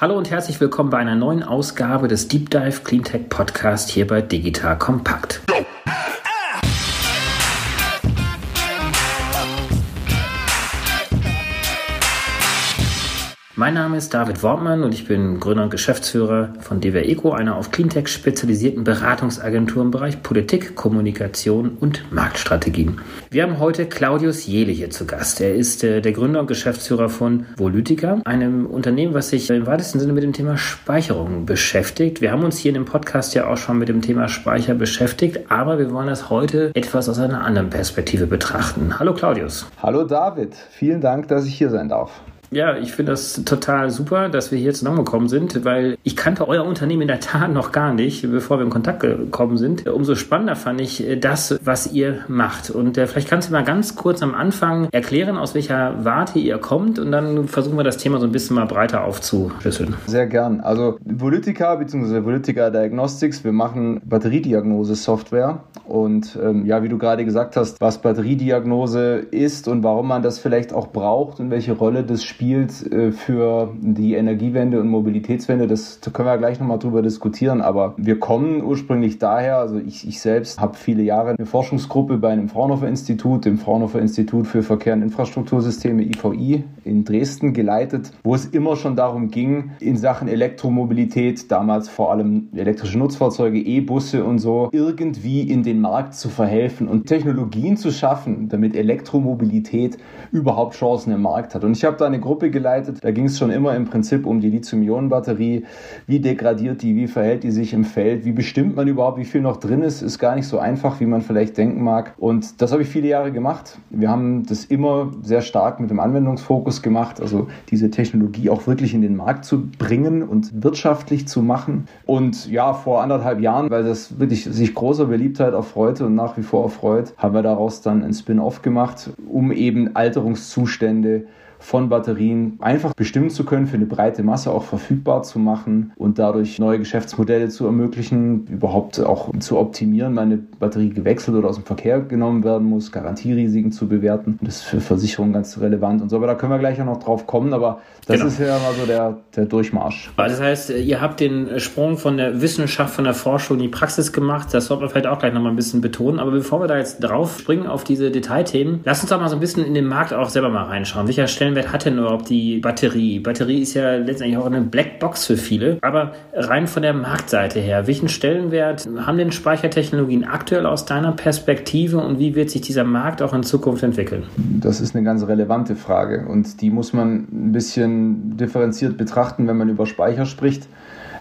Hallo und herzlich willkommen bei einer neuen Ausgabe des Deep Dive Cleantech Podcast hier bei Digital Kompakt. Mein Name ist David Wortmann und ich bin Gründer und Geschäftsführer von DWR Eco, einer auf Cleantech spezialisierten Beratungsagentur im Bereich Politik, Kommunikation und Marktstrategien. Wir haben heute Claudius Jele hier zu Gast. Er ist äh, der Gründer und Geschäftsführer von Volytica, einem Unternehmen, was sich im weitesten Sinne mit dem Thema Speicherung beschäftigt. Wir haben uns hier in dem Podcast ja auch schon mit dem Thema Speicher beschäftigt, aber wir wollen das heute etwas aus einer anderen Perspektive betrachten. Hallo Claudius. Hallo David, vielen Dank, dass ich hier sein darf. Ja, ich finde das total super, dass wir hier zusammengekommen sind, weil ich kannte euer Unternehmen in der Tat noch gar nicht, bevor wir in Kontakt gekommen sind. Umso spannender fand ich das, was ihr macht. Und äh, vielleicht kannst du mal ganz kurz am Anfang erklären, aus welcher Warte ihr kommt und dann versuchen wir das Thema so ein bisschen mal breiter aufzuschlüsseln. Sehr gern. Also Volytica bzw. Volytica Diagnostics, wir machen Batteriediagnose-Software und ähm, ja, wie du gerade gesagt hast, was Batteriediagnose ist und warum man das vielleicht auch braucht und welche Rolle das spielt spielt äh, für die Energiewende und Mobilitätswende. Das können wir gleich nochmal drüber diskutieren. Aber wir kommen ursprünglich daher, also ich, ich selbst habe viele Jahre eine Forschungsgruppe bei einem Fraunhofer Institut, dem Fraunhofer Institut für Verkehr und Infrastruktursysteme IVI in Dresden geleitet, wo es immer schon darum ging, in Sachen Elektromobilität, damals vor allem elektrische Nutzfahrzeuge, E-Busse und so, irgendwie in den Markt zu verhelfen und Technologien zu schaffen, damit Elektromobilität überhaupt Chancen im Markt hat. Und ich habe da eine Gruppe geleitet. Da ging es schon immer im Prinzip um die Lithium-Ionen-Batterie. Wie degradiert die? Wie verhält die sich im Feld? Wie bestimmt man überhaupt, wie viel noch drin ist? Ist gar nicht so einfach, wie man vielleicht denken mag. Und das habe ich viele Jahre gemacht. Wir haben das immer sehr stark mit dem Anwendungsfokus gemacht, also diese Technologie auch wirklich in den Markt zu bringen und wirtschaftlich zu machen. Und ja, vor anderthalb Jahren, weil das wirklich sich großer Beliebtheit erfreute und nach wie vor erfreut, haben wir daraus dann ein Spin-off gemacht, um eben Alterungszustände von Batterien einfach bestimmen zu können, für eine breite Masse auch verfügbar zu machen und dadurch neue Geschäftsmodelle zu ermöglichen, überhaupt auch zu optimieren, wenn eine Batterie gewechselt oder aus dem Verkehr genommen werden muss, Garantierisiken zu bewerten. Das ist für Versicherungen ganz relevant und so, aber da können wir gleich auch noch drauf kommen, aber das genau. ist ja mal so der, der Durchmarsch. Das heißt, ihr habt den Sprung von der Wissenschaft, von der Forschung in die Praxis gemacht, das sollte man vielleicht auch gleich nochmal ein bisschen betonen, aber bevor wir da jetzt drauf springen auf diese Detailthemen, lass uns doch mal so ein bisschen in den Markt auch selber mal reinschauen. Welcher Stellenwert hat denn überhaupt die Batterie? Batterie ist ja letztendlich auch eine Blackbox für viele, aber rein von der Marktseite her, welchen Stellenwert haben denn Speichertechnologien aktuell aus deiner Perspektive und wie wird sich dieser Markt auch in Zukunft entwickeln? Das ist eine ganz relevante Frage und die muss man ein bisschen differenziert betrachten, wenn man über Speicher spricht.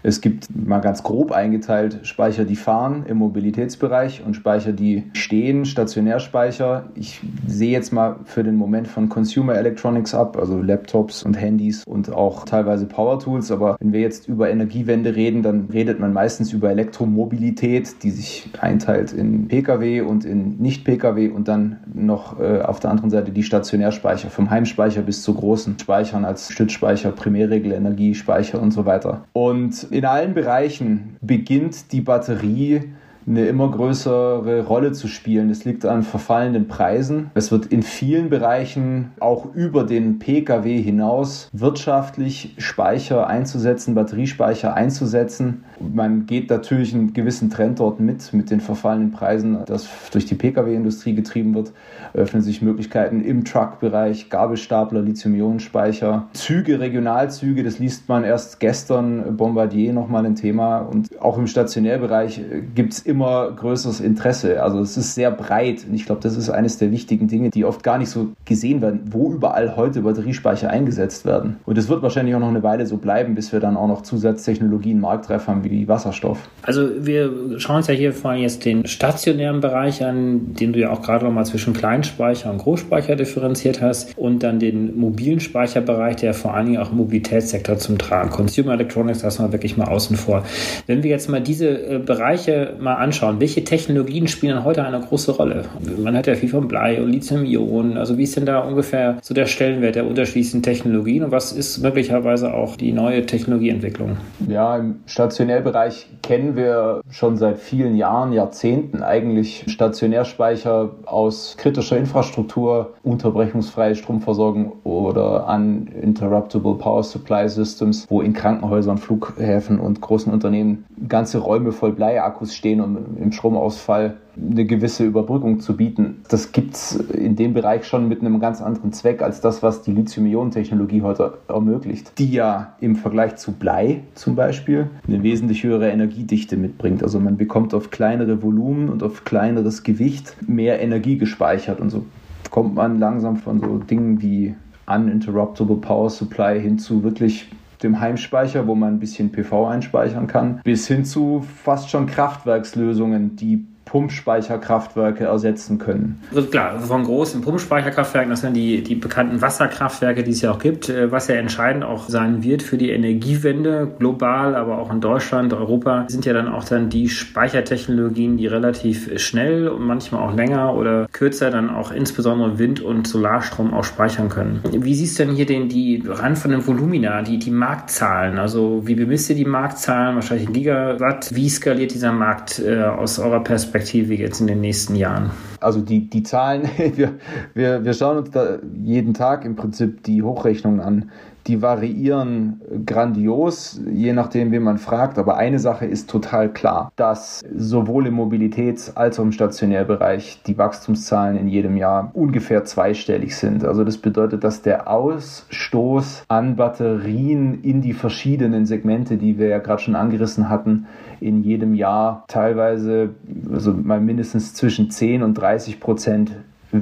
Es gibt mal ganz grob eingeteilt Speicher, die fahren im Mobilitätsbereich und Speicher, die stehen, Stationärspeicher. Ich sehe jetzt mal für den Moment von Consumer Electronics ab, also Laptops und Handys und auch teilweise Power Tools. Aber wenn wir jetzt über Energiewende reden, dann redet man meistens über Elektromobilität, die sich einteilt in Pkw und in Nicht-Pkw und dann noch äh, auf der anderen Seite die Stationärspeicher, vom Heimspeicher bis zu großen Speichern als Stützspeicher, Primärregelenergie, Speicher und so weiter. Und in allen Bereichen beginnt die Batterie eine immer größere Rolle zu spielen. Es liegt an verfallenden Preisen. Es wird in vielen Bereichen auch über den Pkw hinaus wirtschaftlich Speicher einzusetzen, Batteriespeicher einzusetzen. Man geht natürlich einen gewissen Trend dort mit, mit den verfallenen Preisen, das durch die Pkw-Industrie getrieben wird. Öffnen sich Möglichkeiten im Truck-Bereich, Gabelstapler, Lithium-Ionen-Speicher, Züge, Regionalzüge, das liest man erst gestern, Bombardier nochmal ein Thema. Und auch im Stationärbereich gibt es immer immer größeres Interesse. Also es ist sehr breit und ich glaube, das ist eines der wichtigen Dinge, die oft gar nicht so gesehen werden, wo überall heute Batteriespeicher eingesetzt werden. Und es wird wahrscheinlich auch noch eine Weile so bleiben, bis wir dann auch noch Zusatztechnologien marktreif haben wie Wasserstoff. Also wir schauen uns ja hier vor allem jetzt den stationären Bereich an, den du ja auch gerade noch mal zwischen Kleinspeicher und Großspeicher differenziert hast und dann den mobilen Speicherbereich, der vor allen Dingen auch im Mobilitätssektor zum Tragen. Consumer Electronics lassen wir wirklich mal außen vor. Wenn wir jetzt mal diese äh, Bereiche mal anschauen, anschauen, welche Technologien spielen heute eine große Rolle? Man hat ja viel von Blei und Lithium-Ionen. Also wie ist denn da ungefähr so der Stellenwert der unterschiedlichen Technologien und was ist möglicherweise auch die neue Technologieentwicklung? Ja, im Stationärbereich kennen wir schon seit vielen Jahren, Jahrzehnten eigentlich Stationärspeicher aus kritischer Infrastruktur, unterbrechungsfreie Stromversorgung oder uninterruptible Power Supply Systems, wo in Krankenhäusern, Flughäfen und großen Unternehmen ganze Räume voll Bleiakkus stehen, um im Stromausfall eine gewisse Überbrückung zu bieten. Das gibt es in dem Bereich schon mit einem ganz anderen Zweck als das, was die Lithium-Ionen-Technologie heute ermöglicht, die ja im Vergleich zu Blei zum Beispiel eine wesentlich höhere Energiedichte mitbringt. Also man bekommt auf kleinere Volumen und auf kleineres Gewicht mehr Energie gespeichert und so kommt man langsam von so Dingen wie uninterruptible Power Supply hin zu wirklich dem Heimspeicher, wo man ein bisschen PV einspeichern kann, bis hin zu fast schon Kraftwerkslösungen, die Pumpspeicherkraftwerke ersetzen können. Also klar, von großen Pumpspeicherkraftwerken, das sind die, die bekannten Wasserkraftwerke, die es ja auch gibt, äh, was ja entscheidend auch sein wird für die Energiewende, global, aber auch in Deutschland, Europa, sind ja dann auch dann die Speichertechnologien, die relativ schnell und manchmal auch länger oder kürzer dann auch insbesondere Wind- und Solarstrom auch speichern können. Wie siehst du denn hier den, die Rand von den Volumina, die, die Marktzahlen? Also wie bemisst ihr die Marktzahlen? Wahrscheinlich in Gigawatt. Wie skaliert dieser Markt äh, aus eurer Perspektive? Perspektive jetzt in den nächsten Jahren? Also die, die Zahlen, wir, wir, wir schauen uns da jeden Tag im Prinzip die Hochrechnungen an die variieren grandios, je nachdem, wen man fragt. Aber eine Sache ist total klar, dass sowohl im Mobilitäts- als auch im Stationärbereich die Wachstumszahlen in jedem Jahr ungefähr zweistellig sind. Also das bedeutet, dass der Ausstoß an Batterien in die verschiedenen Segmente, die wir ja gerade schon angerissen hatten, in jedem Jahr teilweise, also mal mindestens zwischen 10 und 30 Prozent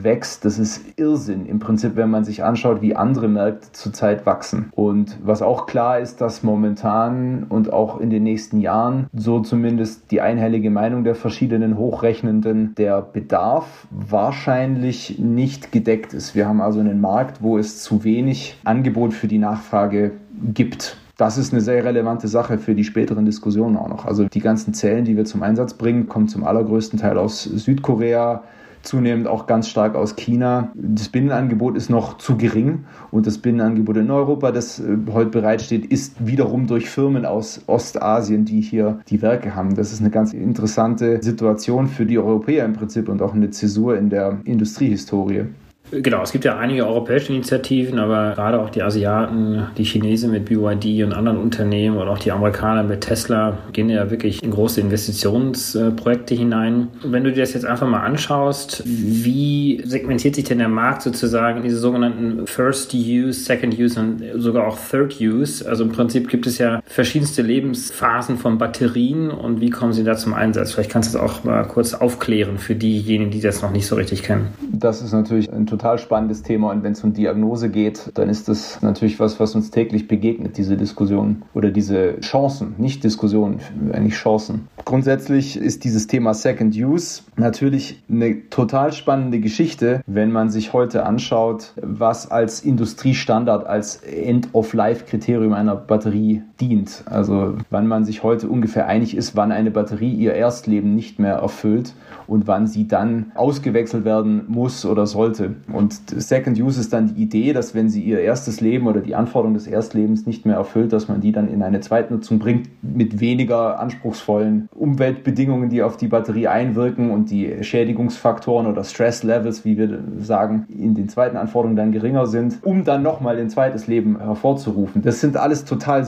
wächst, das ist Irrsinn im Prinzip, wenn man sich anschaut, wie andere Märkte zurzeit wachsen. Und was auch klar ist, dass momentan und auch in den nächsten Jahren, so zumindest die einhellige Meinung der verschiedenen Hochrechnenden, der Bedarf wahrscheinlich nicht gedeckt ist. Wir haben also einen Markt, wo es zu wenig Angebot für die Nachfrage gibt. Das ist eine sehr relevante Sache für die späteren Diskussionen auch noch. Also die ganzen Zellen, die wir zum Einsatz bringen, kommen zum allergrößten Teil aus Südkorea, zunehmend auch ganz stark aus China. Das Binnenangebot ist noch zu gering und das Binnenangebot in Europa, das äh, heute bereitsteht, ist wiederum durch Firmen aus Ostasien, die hier die Werke haben. Das ist eine ganz interessante Situation für die Europäer im Prinzip und auch eine Zäsur in der Industriehistorie. Genau, es gibt ja einige europäische Initiativen, aber gerade auch die Asiaten, die Chinesen mit BYD und anderen Unternehmen und auch die Amerikaner mit Tesla gehen ja wirklich in große Investitionsprojekte hinein. Wenn du dir das jetzt einfach mal anschaust, wie segmentiert sich denn der Markt sozusagen in diese sogenannten First Use, Second Use und sogar auch Third Use? Also im Prinzip gibt es ja verschiedenste Lebensphasen von Batterien und wie kommen sie da zum Einsatz? Vielleicht kannst du das auch mal kurz aufklären für diejenigen, die das noch nicht so richtig kennen. Das ist natürlich ein total spannendes Thema und wenn es um Diagnose geht, dann ist das natürlich was, was uns täglich begegnet, diese Diskussion oder diese Chancen, nicht Diskussionen, eigentlich Chancen. Grundsätzlich ist dieses Thema Second Use natürlich eine total spannende Geschichte, wenn man sich heute anschaut, was als Industriestandard, als End-of-Life-Kriterium einer Batterie dient. Also wann man sich heute ungefähr einig ist, wann eine Batterie ihr Erstleben nicht mehr erfüllt und wann sie dann ausgewechselt werden muss oder sollte. Und Second Use ist dann die Idee, dass wenn sie ihr erstes Leben oder die Anforderungen des Erstlebens nicht mehr erfüllt, dass man die dann in eine Zweitnutzung bringt mit weniger anspruchsvollen Umweltbedingungen, die auf die Batterie einwirken und die Schädigungsfaktoren oder Stress-Levels, wie wir sagen, in den zweiten Anforderungen dann geringer sind, um dann nochmal ein zweites Leben hervorzurufen. Das sind alles total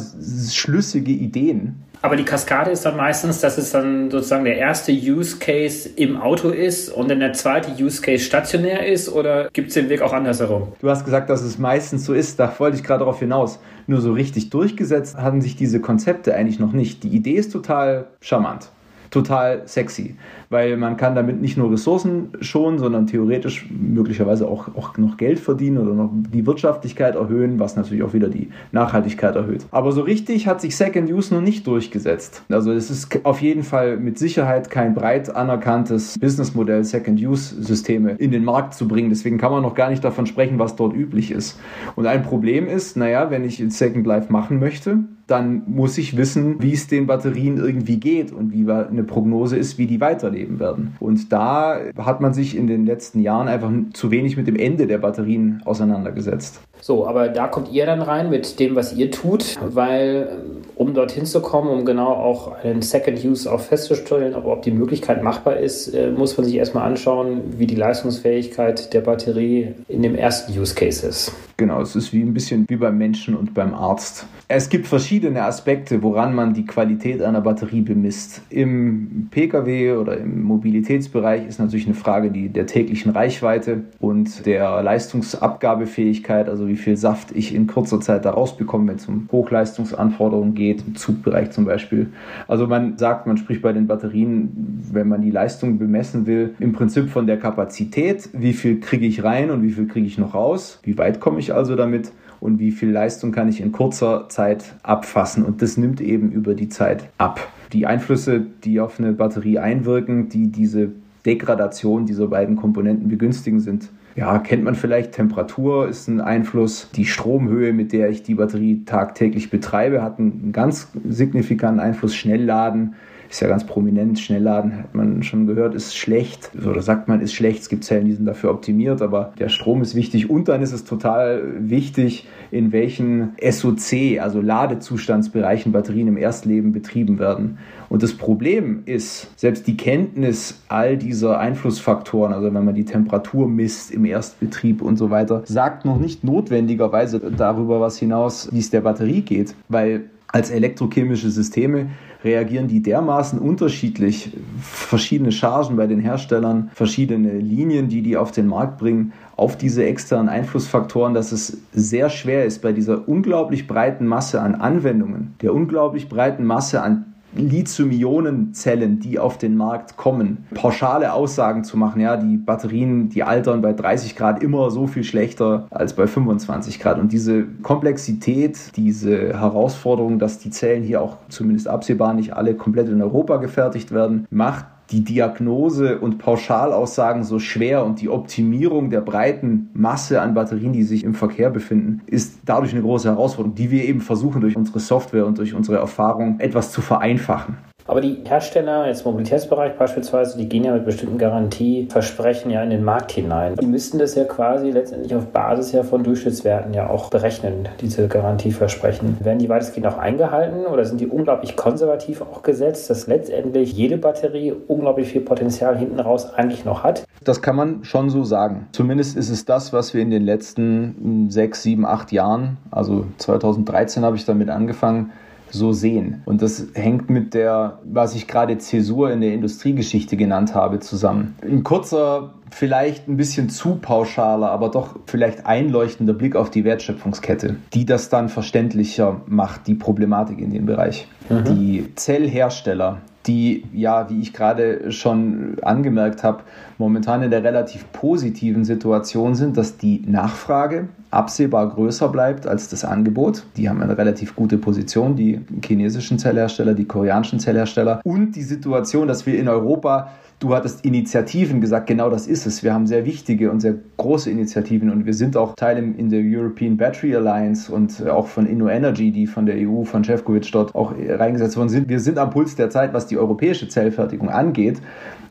schlüssige Ideen, aber die Kaskade ist dann meistens, dass es dann sozusagen der erste Use Case im Auto ist und dann der zweite Use Case stationär ist oder gibt es den Weg auch andersherum? Du hast gesagt, dass es meistens so ist, da wollte ich gerade darauf hinaus. Nur so richtig durchgesetzt haben sich diese Konzepte eigentlich noch nicht. Die Idee ist total charmant total sexy, weil man kann damit nicht nur Ressourcen schonen, sondern theoretisch möglicherweise auch, auch noch Geld verdienen oder noch die Wirtschaftlichkeit erhöhen, was natürlich auch wieder die Nachhaltigkeit erhöht. Aber so richtig hat sich Second Use noch nicht durchgesetzt. Also es ist auf jeden Fall mit Sicherheit kein breit anerkanntes Businessmodell, Second Use Systeme in den Markt zu bringen. Deswegen kann man noch gar nicht davon sprechen, was dort üblich ist. Und ein Problem ist, naja, wenn ich Second Life machen möchte, dann muss ich wissen, wie es den Batterien irgendwie geht und wie eine Prognose ist, wie die weiterleben werden. Und da hat man sich in den letzten Jahren einfach zu wenig mit dem Ende der Batterien auseinandergesetzt. So, aber da kommt ihr dann rein mit dem, was ihr tut, weil um dorthin zu kommen, um genau auch einen Second Use auch festzustellen, ob, ob die Möglichkeit machbar ist, äh, muss man sich erstmal anschauen, wie die Leistungsfähigkeit der Batterie in dem ersten Use Case ist. Genau, es ist wie ein bisschen wie beim Menschen und beim Arzt. Es gibt verschiedene Aspekte, woran man die Qualität einer Batterie bemisst. Im Pkw oder im Mobilitätsbereich ist natürlich eine Frage die, der täglichen Reichweite und der Leistungsabgabefähigkeit, also wie viel Saft ich in kurzer Zeit da rausbekomme, wenn es um Hochleistungsanforderungen geht, im Zugbereich zum Beispiel. Also man sagt, man spricht bei den Batterien, wenn man die Leistung bemessen will, im Prinzip von der Kapazität, wie viel kriege ich rein und wie viel kriege ich noch raus, wie weit komme ich also damit und wie viel Leistung kann ich in kurzer Zeit abfassen. Und das nimmt eben über die Zeit ab. Die Einflüsse, die auf eine Batterie einwirken, die diese Degradation dieser beiden Komponenten begünstigen, sind ja, kennt man vielleicht, Temperatur ist ein Einfluss. Die Stromhöhe, mit der ich die Batterie tagtäglich betreibe, hat einen ganz signifikanten Einfluss. Schnellladen ist ja ganz prominent. Schnellladen hat man schon gehört, ist schlecht. Oder sagt man, ist schlecht. Es gibt Zellen, die sind dafür optimiert, aber der Strom ist wichtig. Und dann ist es total wichtig, in welchen SOC, also Ladezustandsbereichen Batterien im Erstleben betrieben werden. Und das Problem ist, selbst die Kenntnis all dieser Einflussfaktoren, also wenn man die Temperatur misst im Erstbetrieb und so weiter, sagt noch nicht notwendigerweise darüber was hinaus, wie es der Batterie geht, weil als elektrochemische Systeme reagieren die dermaßen unterschiedlich, verschiedene Chargen bei den Herstellern, verschiedene Linien, die die auf den Markt bringen, auf diese externen Einflussfaktoren, dass es sehr schwer ist, bei dieser unglaublich breiten Masse an Anwendungen, der unglaublich breiten Masse an Lithium-Ionen-Zellen, die auf den Markt kommen, pauschale Aussagen zu machen, ja, die Batterien, die altern bei 30 Grad immer so viel schlechter als bei 25 Grad. Und diese Komplexität, diese Herausforderung, dass die Zellen hier auch zumindest absehbar nicht alle komplett in Europa gefertigt werden, macht die Diagnose und Pauschalaussagen so schwer und die Optimierung der breiten Masse an Batterien, die sich im Verkehr befinden, ist dadurch eine große Herausforderung, die wir eben versuchen durch unsere Software und durch unsere Erfahrung etwas zu vereinfachen. Aber die Hersteller, jetzt Mobilitätsbereich beispielsweise, die gehen ja mit bestimmten Garantieversprechen ja in den Markt hinein. Die müssten das ja quasi letztendlich auf Basis ja von Durchschnittswerten ja auch berechnen, diese Garantieversprechen. Werden die weitestgehend auch eingehalten oder sind die unglaublich konservativ auch gesetzt, dass letztendlich jede Batterie unglaublich viel Potenzial hinten raus eigentlich noch hat? Das kann man schon so sagen. Zumindest ist es das, was wir in den letzten sechs, sieben, acht Jahren, also 2013 habe ich damit angefangen, so sehen. Und das hängt mit der, was ich gerade Zäsur in der Industriegeschichte genannt habe, zusammen. Ein kurzer, vielleicht ein bisschen zu pauschaler, aber doch vielleicht einleuchtender Blick auf die Wertschöpfungskette, die das dann verständlicher macht, die Problematik in dem Bereich. Mhm. Die Zellhersteller, die ja, wie ich gerade schon angemerkt habe, momentan in der relativ positiven Situation sind, dass die Nachfrage absehbar größer bleibt als das Angebot. Die haben eine relativ gute Position, die chinesischen Zellhersteller, die koreanischen Zellhersteller. Und die Situation, dass wir in Europa Du hattest Initiativen gesagt, genau das ist es. Wir haben sehr wichtige und sehr große Initiativen und wir sind auch Teil in der European Battery Alliance und auch von InnoEnergy, die von der EU, von Cevkovic dort auch reingesetzt worden sind. Wir sind am Puls der Zeit, was die europäische Zellfertigung angeht.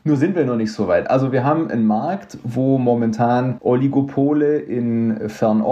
Nur sind wir noch nicht so weit. Also wir haben einen Markt, wo momentan Oligopole in Fernost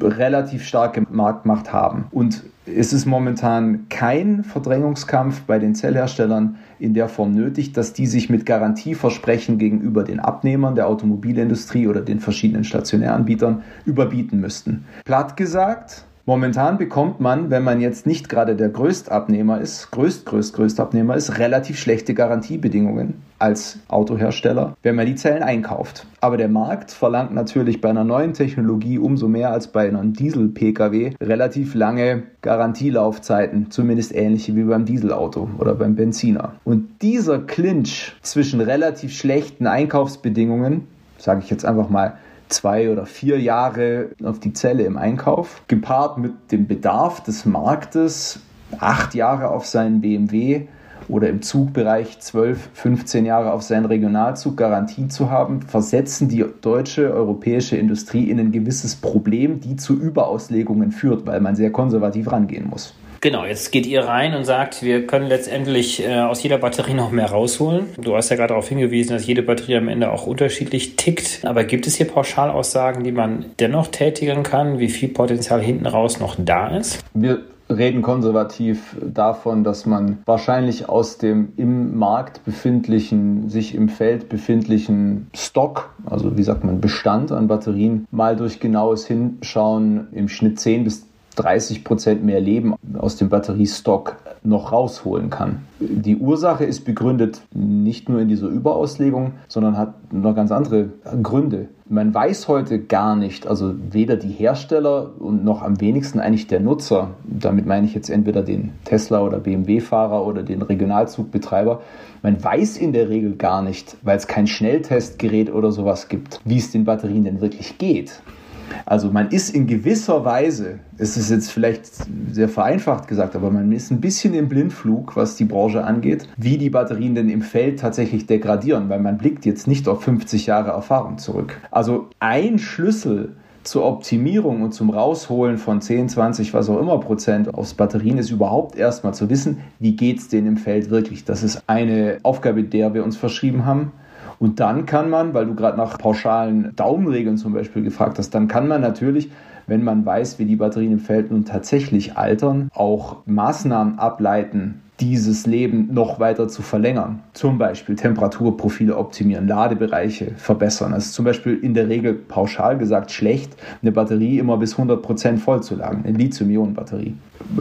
relativ starke Marktmacht haben. Und es ist momentan kein Verdrängungskampf bei den Zellherstellern in der Form nötig, dass die sich mit Garantieversprechen gegenüber den Abnehmern der Automobilindustrie oder den verschiedenen Stationäranbietern überbieten müssten. Platt gesagt, Momentan bekommt man, wenn man jetzt nicht gerade der Größtabnehmer ist, größt, größt, Größtabnehmer ist, relativ schlechte Garantiebedingungen als Autohersteller, wenn man die Zellen einkauft. Aber der Markt verlangt natürlich bei einer neuen Technologie umso mehr als bei einem Diesel-Pkw relativ lange Garantielaufzeiten, zumindest ähnliche wie beim Dieselauto oder beim Benziner. Und dieser Clinch zwischen relativ schlechten Einkaufsbedingungen, sage ich jetzt einfach mal, zwei oder vier Jahre auf die Zelle im Einkauf, gepaart mit dem Bedarf des Marktes, acht Jahre auf seinen BMW oder im Zugbereich 12, 15 Jahre auf seinen Regionalzug Garantie zu haben, versetzen die deutsche, europäische Industrie in ein gewisses Problem, die zu Überauslegungen führt, weil man sehr konservativ rangehen muss. Genau, jetzt geht ihr rein und sagt, wir können letztendlich äh, aus jeder Batterie noch mehr rausholen. Du hast ja gerade darauf hingewiesen, dass jede Batterie am Ende auch unterschiedlich tickt. Aber gibt es hier Pauschalaussagen, die man dennoch tätigen kann, wie viel Potenzial hinten raus noch da ist? Wir reden konservativ davon, dass man wahrscheinlich aus dem im Markt befindlichen, sich im Feld befindlichen Stock, also wie sagt man, Bestand an Batterien, mal durch genaues Hinschauen im Schnitt 10 bis 30 Prozent mehr Leben aus dem Batteriestock noch rausholen kann. Die Ursache ist begründet nicht nur in dieser Überauslegung, sondern hat noch ganz andere Gründe. Man weiß heute gar nicht, also weder die Hersteller und noch am wenigsten eigentlich der Nutzer, damit meine ich jetzt entweder den Tesla oder BMW-Fahrer oder den Regionalzugbetreiber, man weiß in der Regel gar nicht, weil es kein Schnelltestgerät oder sowas gibt, wie es den Batterien denn wirklich geht. Also man ist in gewisser Weise, es ist jetzt vielleicht sehr vereinfacht gesagt, aber man ist ein bisschen im Blindflug, was die Branche angeht, wie die Batterien denn im Feld tatsächlich degradieren, weil man blickt jetzt nicht auf 50 Jahre Erfahrung zurück. Also ein Schlüssel zur Optimierung und zum Rausholen von 10, 20, was auch immer Prozent aus Batterien ist überhaupt erstmal zu wissen, wie geht es denen im Feld wirklich. Das ist eine Aufgabe, der wir uns verschrieben haben. Und dann kann man, weil du gerade nach pauschalen Daumenregeln zum Beispiel gefragt hast, dann kann man natürlich wenn man weiß, wie die Batterien im Feld nun tatsächlich altern, auch Maßnahmen ableiten, dieses Leben noch weiter zu verlängern. Zum Beispiel Temperaturprofile optimieren, Ladebereiche verbessern. Es ist zum Beispiel in der Regel pauschal gesagt schlecht, eine Batterie immer bis 100 Prozent voll zu laden, eine Lithium-Ionen-Batterie.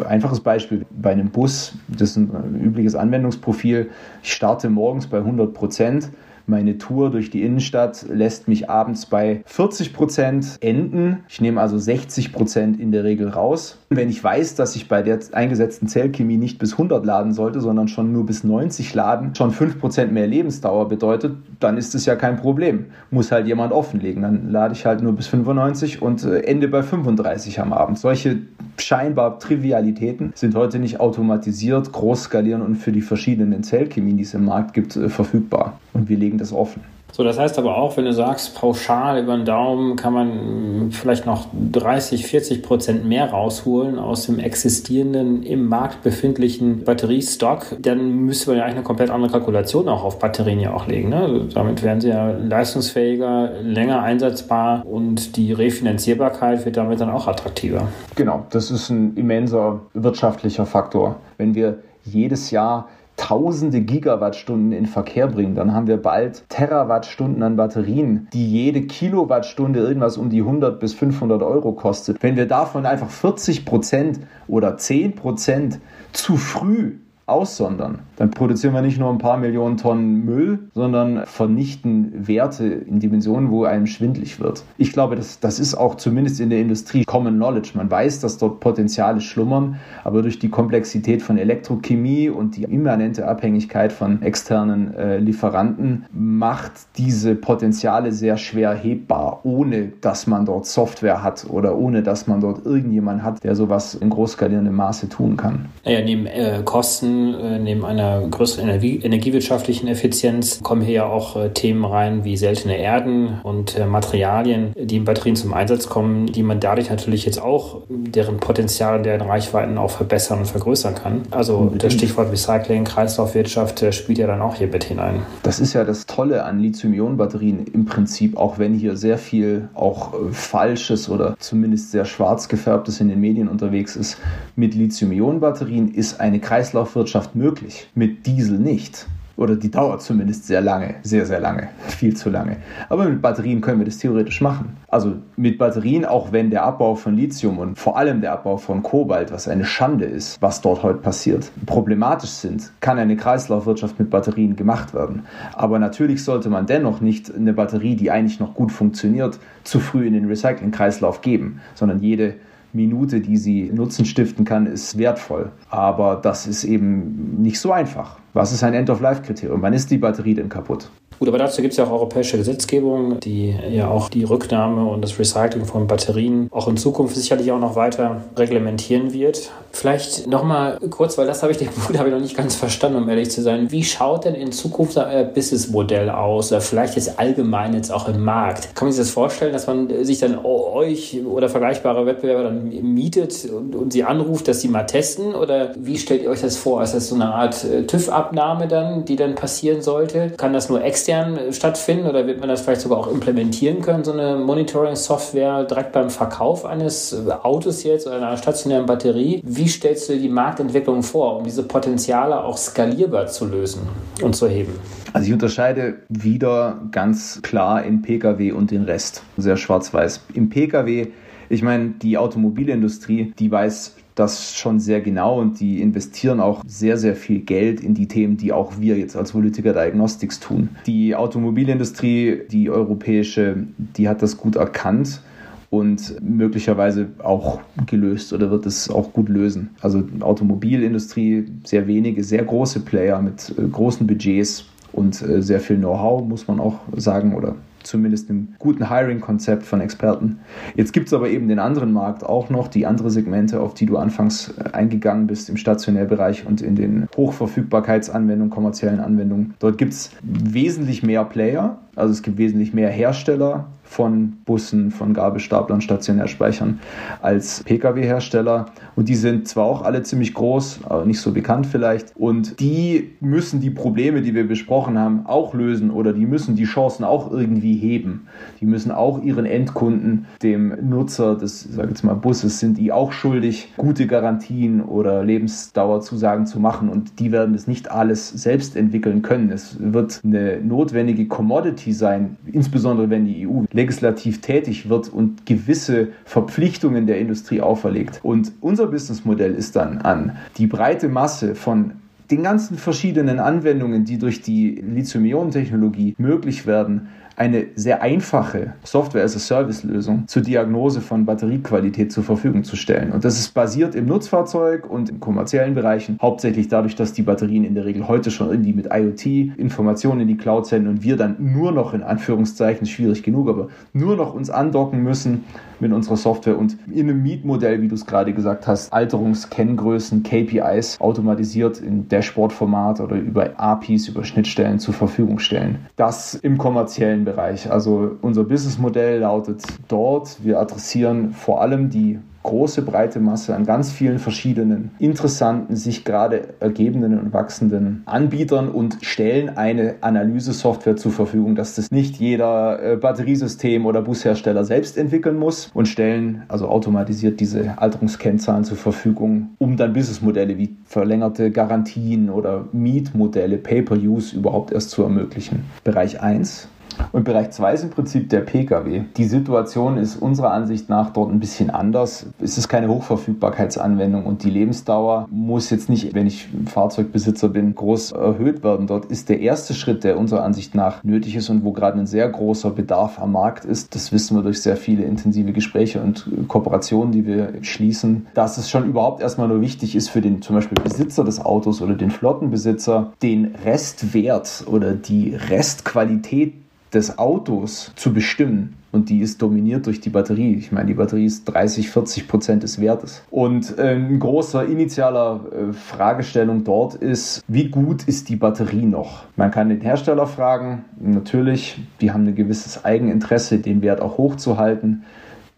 Einfaches Beispiel bei einem Bus, das ist ein übliches Anwendungsprofil. Ich starte morgens bei 100 Prozent meine Tour durch die Innenstadt lässt mich abends bei 40 Prozent enden. Ich nehme also 60 Prozent in der Regel raus. Wenn ich weiß, dass ich bei der eingesetzten Zellchemie nicht bis 100 laden sollte, sondern schon nur bis 90 laden, schon 5 Prozent mehr Lebensdauer bedeutet, dann ist es ja kein Problem. Muss halt jemand offenlegen. Dann lade ich halt nur bis 95 und äh, ende bei 35 am Abend. Solche scheinbar Trivialitäten sind heute nicht automatisiert, groß skalieren und für die verschiedenen Zellchemien, die es im Markt gibt, äh, verfügbar. Und wir legen das offen. So, das heißt aber auch, wenn du sagst, pauschal über den Daumen kann man vielleicht noch 30, 40 Prozent mehr rausholen aus dem existierenden, im Markt befindlichen Batteriestock, dann müsste man ja eigentlich eine komplett andere Kalkulation auch auf Batterien ja auch legen. Ne? Also damit werden sie ja leistungsfähiger, länger einsetzbar und die Refinanzierbarkeit wird damit dann auch attraktiver. Genau, das ist ein immenser wirtschaftlicher Faktor. Wenn wir jedes Jahr tausende Gigawattstunden in Verkehr bringen, dann haben wir bald Terawattstunden an Batterien, die jede Kilowattstunde irgendwas um die 100 bis 500 Euro kostet. Wenn wir davon einfach 40 Prozent oder 10 Prozent zu früh aussondern, dann produzieren wir nicht nur ein paar Millionen Tonnen Müll, sondern vernichten Werte in Dimensionen, wo einem schwindlig wird. Ich glaube, das, das ist auch zumindest in der Industrie Common Knowledge. Man weiß, dass dort Potenziale schlummern, aber durch die Komplexität von Elektrochemie und die immanente Abhängigkeit von externen äh, Lieferanten macht diese Potenziale sehr schwer hebbar, ohne dass man dort Software hat oder ohne dass man dort irgendjemand hat, der sowas in großskalierendem Maße tun kann. Ja, neben äh, Kosten äh, neben einer größeren Energie energiewirtschaftlichen Effizienz kommen hier ja auch äh, Themen rein wie seltene Erden und äh, Materialien, die in Batterien zum Einsatz kommen, die man dadurch natürlich jetzt auch deren Potenzial, deren Reichweiten auch verbessern und vergrößern kann. Also das Stichwort Recycling, Kreislaufwirtschaft spielt ja dann auch hier mit hinein. Das ist ja das Tolle an Lithium-Ionen-Batterien im Prinzip, auch wenn hier sehr viel auch Falsches oder zumindest sehr schwarz gefärbtes in den Medien unterwegs ist. Mit Lithium-Ionen-Batterien ist eine Kreislaufwirtschaft Landwirtschaft möglich, mit Diesel nicht. Oder die dauert zumindest sehr lange, sehr, sehr lange, viel zu lange. Aber mit Batterien können wir das theoretisch machen. Also mit Batterien, auch wenn der Abbau von Lithium und vor allem der Abbau von Kobalt, was eine Schande ist, was dort heute passiert, problematisch sind, kann eine Kreislaufwirtschaft mit Batterien gemacht werden. Aber natürlich sollte man dennoch nicht eine Batterie, die eigentlich noch gut funktioniert, zu früh in den Recyclingkreislauf geben, sondern jede Minute, die sie Nutzen stiften kann, ist wertvoll. Aber das ist eben nicht so einfach. Was ist ein End-of-Life-Kriterium? Wann ist die Batterie denn kaputt? Gut, aber dazu gibt es ja auch europäische Gesetzgebung, die ja auch die Rücknahme und das Recycling von Batterien auch in Zukunft sicherlich auch noch weiter reglementieren wird. Vielleicht nochmal kurz, weil das habe ich den Punkt habe ich noch nicht ganz verstanden, um ehrlich zu sein. Wie schaut denn in Zukunft euer Businessmodell aus? Oder vielleicht jetzt allgemein jetzt auch im Markt? Kann man sich das vorstellen, dass man sich dann euch oder vergleichbare Wettbewerber dann mietet und, und sie anruft, dass sie mal testen? Oder wie stellt ihr euch das vor? Ist das so eine Art äh, TÜV-Abnahme dann, die dann passieren sollte? Kann das nur extern äh, stattfinden oder wird man das vielleicht sogar auch implementieren können, so eine Monitoring-Software direkt beim Verkauf eines äh, Autos jetzt oder einer stationären Batterie? Wie stellst du dir die Marktentwicklung vor, um diese Potenziale auch skalierbar zu lösen und zu heben? Also ich unterscheide wieder ganz klar in Pkw und den Rest. Sehr schwarz-weiß. Im Pkw, ich meine, die Automobilindustrie, die weiß das schon sehr genau und die investieren auch sehr, sehr viel Geld in die Themen, die auch wir jetzt als Politiker Diagnostics tun. Die Automobilindustrie, die europäische, die hat das gut erkannt und möglicherweise auch gelöst oder wird es auch gut lösen. Also Automobilindustrie, sehr wenige, sehr große Player mit äh, großen Budgets und äh, sehr viel Know-how, muss man auch sagen, oder zumindest einem guten Hiring-Konzept von Experten. Jetzt gibt es aber eben den anderen Markt auch noch, die andere Segmente, auf die du anfangs äh, eingegangen bist im Stationärbereich und in den Hochverfügbarkeitsanwendungen, kommerziellen Anwendungen. Dort gibt es wesentlich mehr Player, also es gibt wesentlich mehr Hersteller, von Bussen, von Gabelstaplern, Stationärspeichern als Pkw-Hersteller. Und die sind zwar auch alle ziemlich groß, aber nicht so bekannt vielleicht. Und die müssen die Probleme, die wir besprochen haben, auch lösen oder die müssen die Chancen auch irgendwie heben. Die müssen auch ihren Endkunden, dem Nutzer des, sag jetzt mal, Busses, sind die auch schuldig, gute Garantien oder Lebensdauerzusagen zu machen. Und die werden es nicht alles selbst entwickeln können. Es wird eine notwendige Commodity sein, insbesondere wenn die EU legislativ tätig wird und gewisse Verpflichtungen der Industrie auferlegt. Und unser Businessmodell ist dann an die breite Masse von den ganzen verschiedenen Anwendungen, die durch die Lithium-Ionen-Technologie möglich werden, eine sehr einfache Software-as-a-Service-Lösung zur Diagnose von Batteriequalität zur Verfügung zu stellen. Und das ist basiert im Nutzfahrzeug und in kommerziellen Bereichen, hauptsächlich dadurch, dass die Batterien in der Regel heute schon irgendwie mit IoT Informationen in die Cloud senden und wir dann nur noch in Anführungszeichen, schwierig genug, aber nur noch uns andocken müssen mit unserer Software und in einem Mietmodell, wie du es gerade gesagt hast, Alterungskenngrößen, KPIs automatisiert in Dashboard-Format oder über APIs, über Schnittstellen zur Verfügung stellen. Das im kommerziellen Bereich. Also unser Businessmodell lautet dort, wir adressieren vor allem die große breite Masse an ganz vielen verschiedenen interessanten, sich gerade ergebenden und wachsenden Anbietern und stellen eine Analysesoftware zur Verfügung, dass das nicht jeder äh, Batteriesystem oder Bushersteller selbst entwickeln muss und stellen also automatisiert diese Alterungskennzahlen zur Verfügung, um dann Businessmodelle wie verlängerte Garantien oder Mietmodelle, Pay-per-Use überhaupt erst zu ermöglichen. Bereich 1 und Bereich 2 ist im Prinzip der Pkw. Die Situation ist unserer Ansicht nach dort ein bisschen anders. Es ist keine Hochverfügbarkeitsanwendung und die Lebensdauer muss jetzt nicht, wenn ich Fahrzeugbesitzer bin, groß erhöht werden. Dort ist der erste Schritt, der unserer Ansicht nach nötig ist und wo gerade ein sehr großer Bedarf am Markt ist. Das wissen wir durch sehr viele intensive Gespräche und Kooperationen, die wir schließen, dass es schon überhaupt erstmal nur wichtig ist für den zum Beispiel Besitzer des Autos oder den Flottenbesitzer, den Restwert oder die Restqualität des Autos zu bestimmen. Und die ist dominiert durch die Batterie. Ich meine, die Batterie ist 30, 40 Prozent des Wertes. Und äh, ein großer initialer äh, Fragestellung dort ist, wie gut ist die Batterie noch? Man kann den Hersteller fragen. Natürlich, die haben ein gewisses Eigeninteresse, den Wert auch hochzuhalten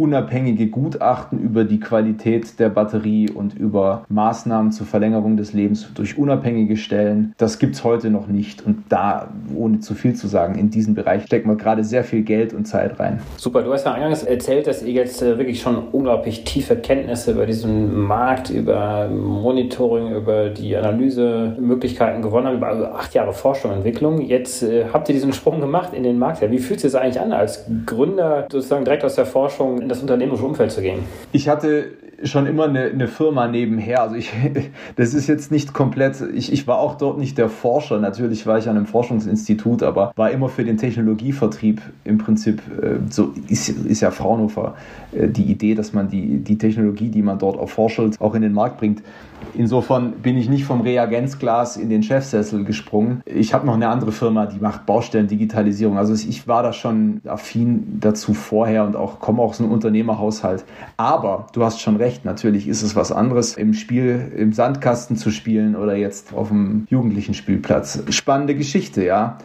unabhängige Gutachten über die Qualität der Batterie und über Maßnahmen zur Verlängerung des Lebens durch unabhängige Stellen. Das gibt es heute noch nicht. Und da, ohne zu viel zu sagen, in diesen Bereich steckt man gerade sehr viel Geld und Zeit rein. Super, du hast ja eingangs erzählt, dass ihr jetzt äh, wirklich schon unglaublich tiefe Kenntnisse über diesen Markt, über Monitoring, über die Analysemöglichkeiten gewonnen habt, über acht Jahre Forschung und Entwicklung. Jetzt äh, habt ihr diesen Sprung gemacht in den Markt. Wie fühlt es sich eigentlich an, als Gründer sozusagen direkt aus der Forschung in das unternehmerische Umfeld zu gehen? Ich hatte schon immer eine, eine Firma nebenher. Also ich, das ist jetzt nicht komplett, ich, ich war auch dort nicht der Forscher. Natürlich war ich an einem Forschungsinstitut, aber war immer für den Technologievertrieb im Prinzip, äh, so ist, ist ja Fraunhofer äh, die Idee, dass man die, die Technologie, die man dort erforscht, auch in den Markt bringt. Insofern bin ich nicht vom Reagenzglas in den Chefsessel gesprungen. Ich habe noch eine andere Firma, die macht Baustellendigitalisierung. Also ich war da schon affin dazu vorher und auch komme aus Unternehmerhaushalt. Aber du hast schon recht, natürlich ist es was anderes, im Spiel im Sandkasten zu spielen oder jetzt auf dem jugendlichen Spielplatz. Spannende Geschichte, ja.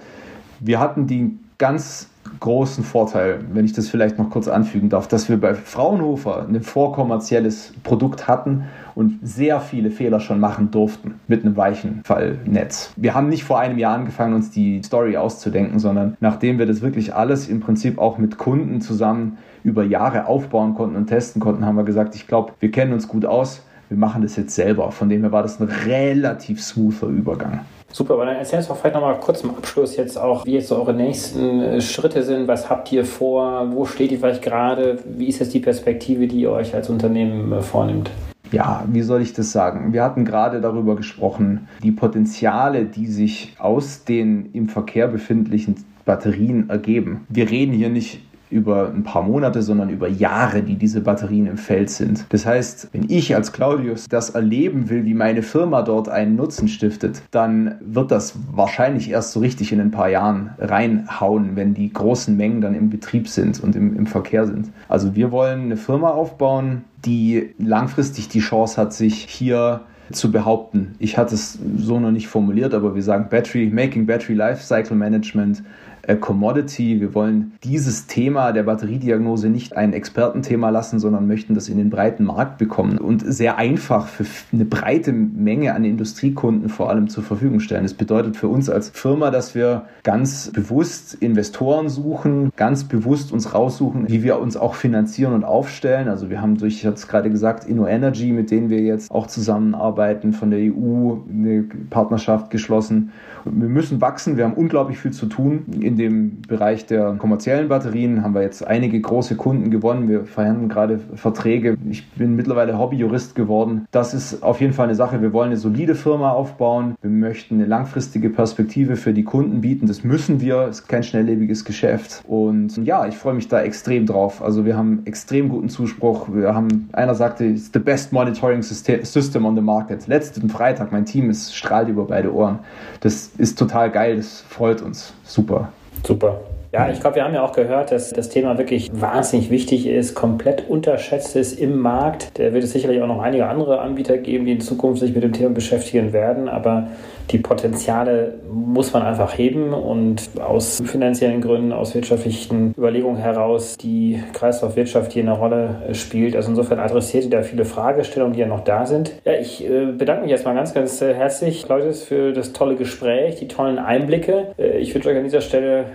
Wir hatten die ganz großen Vorteil, wenn ich das vielleicht noch kurz anfügen darf, dass wir bei Fraunhofer ein vorkommerzielles Produkt hatten und sehr viele Fehler schon machen durften mit einem weichen Fallnetz. Wir haben nicht vor einem Jahr angefangen, uns die Story auszudenken, sondern nachdem wir das wirklich alles im Prinzip auch mit Kunden zusammen über Jahre aufbauen konnten und testen konnten, haben wir gesagt, ich glaube, wir kennen uns gut aus, wir machen das jetzt selber. Von dem her war das ein relativ smoother Übergang. Super, aber dann erzählst du vielleicht nochmal kurz zum Abschluss jetzt auch, wie jetzt so eure nächsten äh, Schritte sind. Was habt ihr vor? Wo steht ihr vielleicht gerade? Wie ist jetzt die Perspektive, die ihr euch als Unternehmen äh, vornimmt? Ja, wie soll ich das sagen? Wir hatten gerade darüber gesprochen, die Potenziale, die sich aus den im Verkehr befindlichen Batterien ergeben. Wir reden hier nicht über ein paar Monate, sondern über Jahre, die diese Batterien im Feld sind. Das heißt, wenn ich als Claudius das erleben will, wie meine Firma dort einen Nutzen stiftet, dann wird das wahrscheinlich erst so richtig in ein paar Jahren reinhauen, wenn die großen Mengen dann im Betrieb sind und im, im Verkehr sind. Also wir wollen eine Firma aufbauen, die langfristig die Chance hat, sich hier zu behaupten. Ich hatte es so noch nicht formuliert, aber wir sagen Battery, Making Battery Lifecycle Management Commodity. Wir wollen dieses Thema der Batteriediagnose nicht ein Expertenthema lassen, sondern möchten das in den breiten Markt bekommen und sehr einfach für eine breite Menge an Industriekunden vor allem zur Verfügung stellen. Das bedeutet für uns als Firma, dass wir ganz bewusst Investoren suchen, ganz bewusst uns raussuchen, wie wir uns auch finanzieren und aufstellen. Also wir haben durch, ich hatte es gerade gesagt, InnoEnergy, mit denen wir jetzt auch zusammenarbeiten, von der EU eine Partnerschaft geschlossen. Wir müssen wachsen, wir haben unglaublich viel zu tun. In in dem Bereich der kommerziellen Batterien haben wir jetzt einige große Kunden gewonnen. Wir verhandeln gerade Verträge. Ich bin mittlerweile Hobbyjurist geworden. Das ist auf jeden Fall eine Sache. Wir wollen eine solide Firma aufbauen. Wir möchten eine langfristige Perspektive für die Kunden bieten. Das müssen wir. Es ist kein schnelllebiges Geschäft. Und ja, ich freue mich da extrem drauf. Also wir haben extrem guten Zuspruch. Wir haben, einer sagte, it's the best monitoring system on the market. Letzten Freitag, mein Team ist strahlt über beide Ohren. Das ist total geil. Das freut uns. Super. Super. Ja, ich glaube, wir haben ja auch gehört, dass das Thema wirklich wahnsinnig wichtig ist, komplett unterschätzt ist im Markt. Da wird es sicherlich auch noch einige andere Anbieter geben, die in Zukunft sich mit dem Thema beschäftigen werden. Aber die Potenziale muss man einfach heben und aus finanziellen Gründen, aus wirtschaftlichen Überlegungen heraus die Kreislaufwirtschaft hier eine Rolle spielt. Also insofern adressiert ihr da viele Fragestellungen, die ja noch da sind. Ja, ich äh, bedanke mich erstmal ganz, ganz äh, herzlich, Leute, für das tolle Gespräch, die tollen Einblicke. Äh, ich wünsche euch an dieser Stelle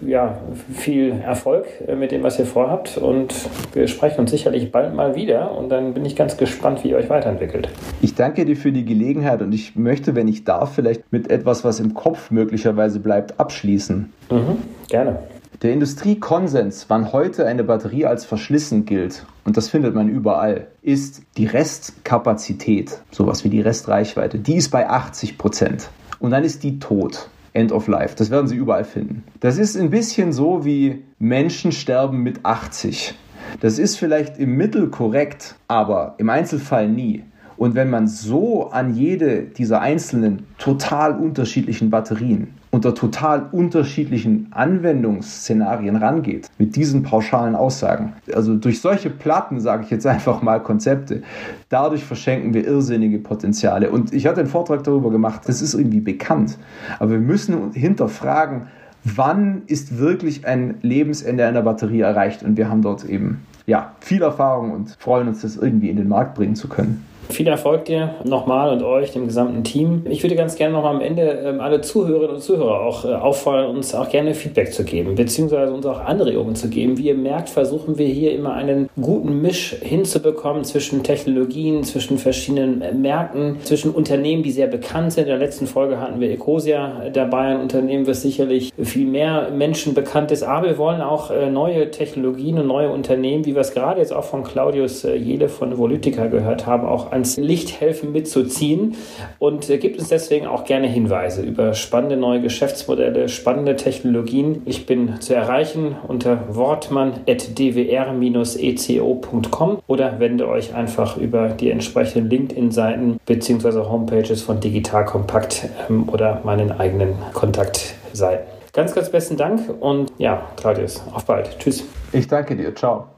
ja, viel Erfolg mit dem, was ihr vorhabt und wir sprechen uns sicherlich bald mal wieder und dann bin ich ganz gespannt, wie ihr euch weiterentwickelt. Ich danke dir für die Gelegenheit und ich möchte, wenn ich darf, vielleicht mit etwas, was im Kopf möglicherweise bleibt, abschließen. Mhm, gerne. Der Industriekonsens, wann heute eine Batterie als verschlissen gilt, und das findet man überall, ist die Restkapazität, sowas wie die Restreichweite, die ist bei 80 Prozent. Und dann ist die tot. End of Life. Das werden Sie überall finden. Das ist ein bisschen so wie Menschen sterben mit 80. Das ist vielleicht im Mittel korrekt, aber im Einzelfall nie. Und wenn man so an jede dieser einzelnen total unterschiedlichen Batterien unter total unterschiedlichen Anwendungsszenarien rangeht, mit diesen pauschalen Aussagen, also durch solche Platten, sage ich jetzt einfach mal Konzepte, dadurch verschenken wir irrsinnige Potenziale. Und ich hatte einen Vortrag darüber gemacht, das ist irgendwie bekannt, aber wir müssen hinterfragen, wann ist wirklich ein Lebensende einer Batterie erreicht? Und wir haben dort eben ja, viel Erfahrung und freuen uns, das irgendwie in den Markt bringen zu können. Viel Erfolg dir nochmal und euch, dem gesamten Team. Ich würde ganz gerne nochmal am Ende ähm, alle Zuhörerinnen und Zuhörer auch äh, auffordern, uns auch gerne Feedback zu geben, beziehungsweise uns auch Anregungen zu geben. Wie ihr merkt, versuchen wir hier immer einen guten Misch hinzubekommen zwischen Technologien, zwischen verschiedenen äh, Märkten, zwischen Unternehmen, die sehr bekannt sind. In der letzten Folge hatten wir Ecosia dabei, ein Unternehmen, was sicherlich viel mehr Menschen bekannt ist. Aber wir wollen auch äh, neue Technologien und neue Unternehmen, wie wir es gerade jetzt auch von Claudius Jele von Volytica gehört haben, auch ans Licht helfen mitzuziehen und gibt uns deswegen auch gerne Hinweise über spannende neue Geschäftsmodelle, spannende Technologien. Ich bin zu erreichen unter wortmann.dwr-eco.com oder wende euch einfach über die entsprechenden LinkedIn-Seiten bzw. Homepages von Digital Kompakt ähm, oder meinen eigenen Kontaktseiten. Ganz, ganz besten Dank und ja, Claudius, auf bald. Tschüss. Ich danke dir. Ciao.